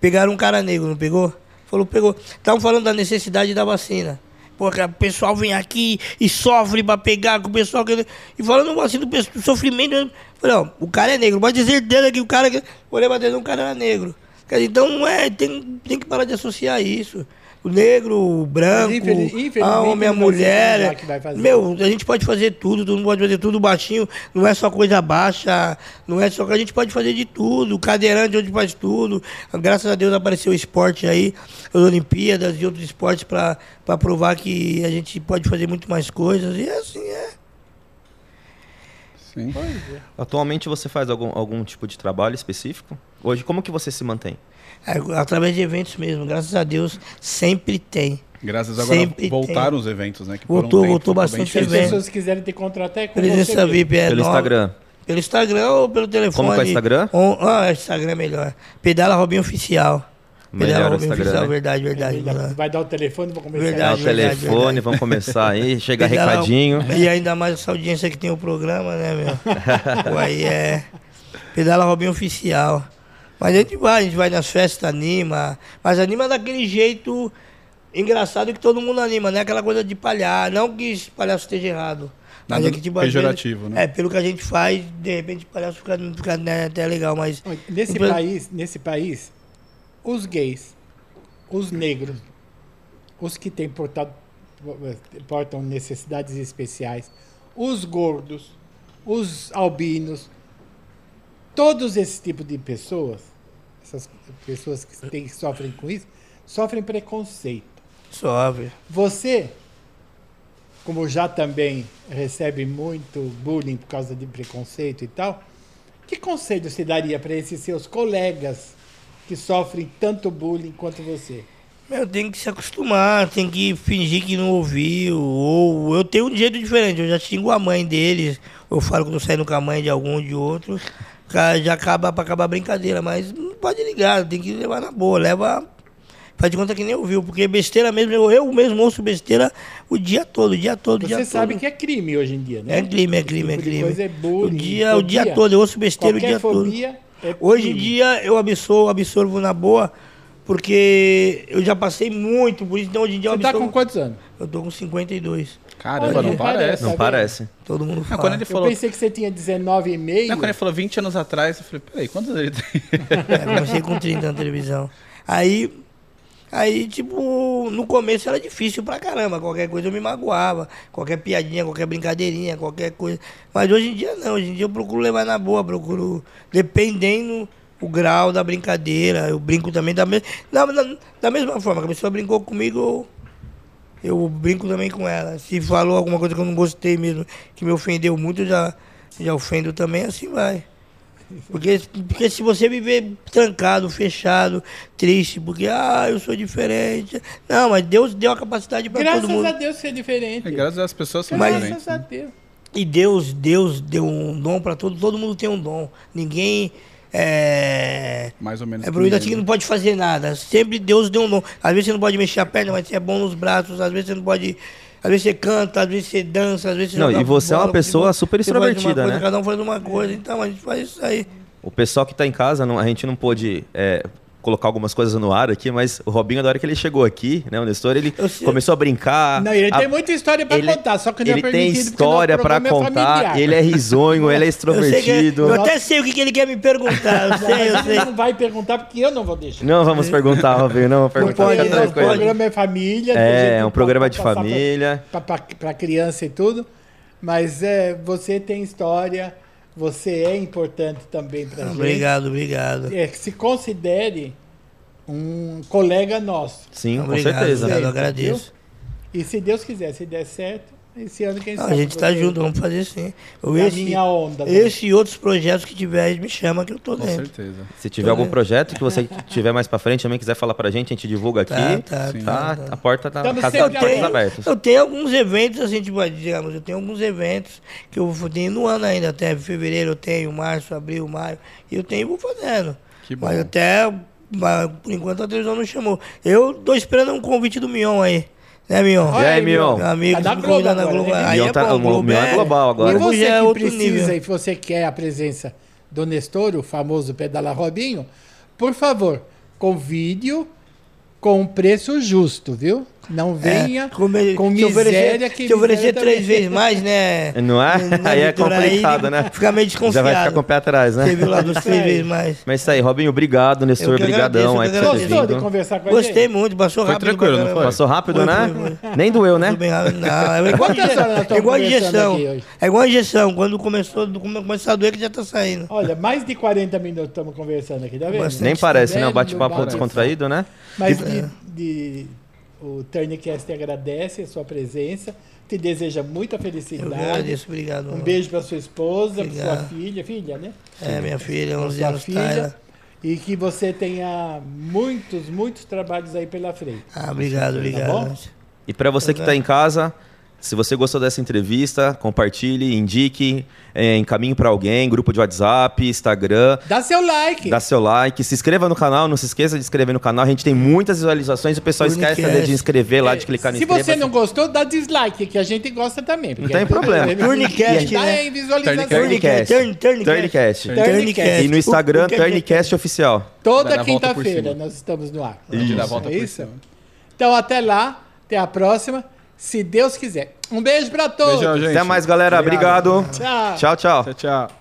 pegaram um cara negro, não pegou? Falou, pegou. Estavam falando da necessidade da vacina. Pô, que o pessoal vem aqui e sofre pra pegar com o pessoal. que- E falando assim do, do sofrimento. Falei, ó, o cara é negro. Pode ter certeza que o cara. Olhei pra dentro, o cara era negro. Dizer, Então, não é, tem, tem que parar de associar isso. O negro, o branco, infeliz- a homem, a mulher. fazer. Meu, a gente pode fazer tudo, todo mundo pode fazer tudo baixinho, não é só coisa baixa, não é só que a gente pode fazer de tudo, cadeirante gente faz tudo. Graças a Deus apareceu o esporte aí, as Olimpíadas e outros esportes para provar que a gente pode fazer muito mais coisas. E assim é. Sim. Atualmente você faz algum, algum tipo de trabalho específico? Hoje, como que você se mantém? É, Através de eventos mesmo, graças a Deus, sempre tem. Graças agora Sempre voltaram os eventos, né? Voltou, um tempo voltou bastante bem Se evento. pessoas quiserem te contratar, é com Presença. VIP é Pelo nove- Instagram. Pelo Instagram ou pelo telefone? Como é o Instagram? On- ah, Instagram é melhor. Pedala Robinho Oficial. Melhor Pedala Instagram, Oficial, né? verdade, verdade. Verdade. Vai dar o telefone, vou começar Dá Verdade, o verdade, telefone, verdade. vamos começar aí. Chega Pedala- recadinho. E ainda mais essa audiência que tem o programa, né, meu? Pô, aí é. Pedala Robinho Oficial. Mas a gente vai, a gente vai nas festas, anima. Mas anima daquele jeito engraçado que todo mundo anima, né? Aquela coisa de palhaço. Não que esse palhaço esteja errado. Mas Nada é que, tipo, pejorativo, vezes- né? É, pelo que a gente faz, de repente o palhaço fica, fica né, até legal, mas. Nesse Então- país, nesse país, os gays, os negros, os que têm portado, portam necessidades especiais, os gordos, os albinos, todos esses tipos de pessoas, essas pessoas que, têm, que sofrem com isso, sofrem preconceito. Sofre. Você, como já também recebe muito bullying por causa de preconceito e tal, que conselho você daria para esses seus colegas que sofrem tanto bullying quanto você? Meu, tem que se acostumar, tem que fingir que não ouviu. Ou eu tenho um jeito diferente, eu já xingo a mãe deles, eu falo que eu tô saindo com a mãe de algum de outro. Já acaba pra acabar a brincadeira, mas não pode ligar, tem que levar na boa, leva. Faz de conta que nem ouviu, porque besteira mesmo, eu, eu mesmo ouço besteira o dia todo, o dia todo, o dia Você sabe todo. que é crime hoje em dia, né? É crime, é crime, é tipo crime. coisa é bullying, o dia, o dia todo, eu ouço besteira o dia todo. é Hoje em dia eu absorvo, absorvo na boa, Porque eu já passei muito por isso, então hoje em dia eu Você tá com absorvo- quantos anos? Eu tô com 52. Caramba, Olha, não parece. Não parece. Todo mundo Não, fala. quando ele Eu falou. pensei que você tinha 19 e meio. Não, quando ele falou 20 anos atrás, eu falei, peraí, quantos anos ele tem? É, comecei com 30 na televisão. Aí, aí, tipo, no começo era difícil pra caramba. Qualquer coisa eu me magoava. Qualquer piadinha, qualquer brincadeirinha, qualquer coisa. Mas hoje em dia não. Hoje em dia eu procuro levar na boa. Procuro, dependendo o grau da brincadeira. Eu brinco também da, me... da, da, da mesma forma. Que a pessoa brincou comigo, eu, eu brinco também com ela. Se falou alguma coisa que eu não gostei mesmo, que me ofendeu muito, eu já, já ofendo também, assim vai. Porque, porque se você viver trancado, fechado, triste, porque, ah, eu sou diferente. Não, mas Deus deu a capacidade para todo Graças mundo. a Deus você é diferente. É, graças às pessoas são Mas- diferentes. Graças a né? Deus. E Deus, Deus deu um dom para todo, todo mundo tem um dom. Ninguém é, Mais ou menos. é ninguém, assim que não pode fazer nada. Sempre Deus deu um dom. Às vezes você não pode mexer a perna, mas você é bom nos braços. Às vezes você não pode. Às vezes você canta, às vezes você dança, às vezes você Não, e você é uma bola, pessoa futebol. super extrovertida, coisa, né? Cada um faz uma coisa, então a gente faz isso aí. O pessoal que tá em casa, não- a gente não pôde é, colocar algumas coisas no ar aqui, mas o Robinho, da hora que ele chegou aqui, né, o Nestor, ele Eu sei. começou a brincar. Não, ele a- tem muita história pra ele- contar, só que não ele é tem permitido porque história é contar, familiar. ele é risonho, ele é Eu, sei que, é- extrovertido. eu até sei o que, ele quer me perguntar. Eu sei, eu sei. ele não vai perguntar porque eu não vou deixar. Não vamos perguntar, Robinho, não vamos perguntar. pode, não o tranquilo. programa é família. É, é um pode programa de família. Pra, pra, pra criança e tudo. Mas é, você tem história, você é importante também pra gente. Obrigado, obrigado. É, que se considere um colega nosso. Sim, com Obrigado, certeza. obrigado, eu agradeço. E se Deus quiser, se der certo, esse ano quem sabe. a gente tá junto, vamos fazer sim. Eu, Na esse, minha onda. né? esse e outros projetos que tiver, me chama que eu tô Com dentro. certeza. Se tiver algum projeto que você tiver mais pra frente também quiser falar pra gente, a gente divulga aqui. Tá, tá, Sim. Tá, tá, a porta tá, casa tá portas abertos. abertas. Eu tenho alguns eventos, assim, tipo, digamos, eu tenho alguns eventos que eu vou- tenho no ano ainda, até fevereiro eu tenho, março, abril, maio, e eu tenho e vou fazendo. Que bom. Mas até, mas, por enquanto, a televisão não chamou. Eu tô esperando um convite do Mion aí, né, Mion? E aí, Mion? Meu amigo, Tá se me Globo na né? aí Mion é tá- bom, o Globo Mion é global agora. E você é que precisa nível. e você quer a presença do Nestor, o famoso Pedala Robinho, por favor, convide-o com um preço justo, viu? Não venha É, com se miséria oferecer, que se oferecer três também. vezes mais, né? Não é? né, Aí é complicado, né? Fica meio Já desconfiado. vai ficar com o pé atrás, né? Você viu lá dos três É. vezes mais. Mas isso aí, Robinho, obrigado, Nestor, Eu que brigadão aí agradeço, eu por que você ter Gostou de conversar com a Gostei muito, passou Foi rápido. tranquilo, pra não foi? Passou rápido, Foi, né? foi, foi. Nem doeu, né? Não, é igual, é injeção. É igual injeção. Quando começou, come- começar a doer que já tá saindo. Olha, mais de 40 minutos estamos conversando aqui, tá vendo? Nem parece, né? Um bate-papo bate- descontraído, né? Mas de, de- o Turncast agradece a sua presença, te deseja muita Eu felicidade. agradeço, obrigado. Um beijo para sua esposa, para sua filha, filha, né? É, minha filha, Pra 11 sua anos, filha. E que você tenha muitos, muitos trabalhos aí pela frente. Ah, obrigado, bom? obrigado. E para você que está em casa, se você gostou dessa entrevista, compartilhe, indique, é, encaminhe para alguém, grupo de WhatsApp, Instagram. Dá seu like. Dá seu like, se inscreva no canal, não se esqueça de inscrever no canal. A gente tem muitas visualizações, o pessoal esquece Turnicast. de inscrever lá, de clicar no Se você não gostou, dá dislike, que a gente gosta também. porque tem é problema. Turnicast, Dá né? em visualização. Turnicast. Turn- Turncast. Turncast. Turncast. E no Instagram, é Turncast Oficial. Toda quinta-feira nós estamos no ar. Isso. Dá a É volta por isso? cima. Então até lá, até a próxima, se Deus quiser. Um beijo para todos. Beijão, gente. Até mais, galera. Obrigado. Tchau. Tchau, tchau. Tchau, tchau.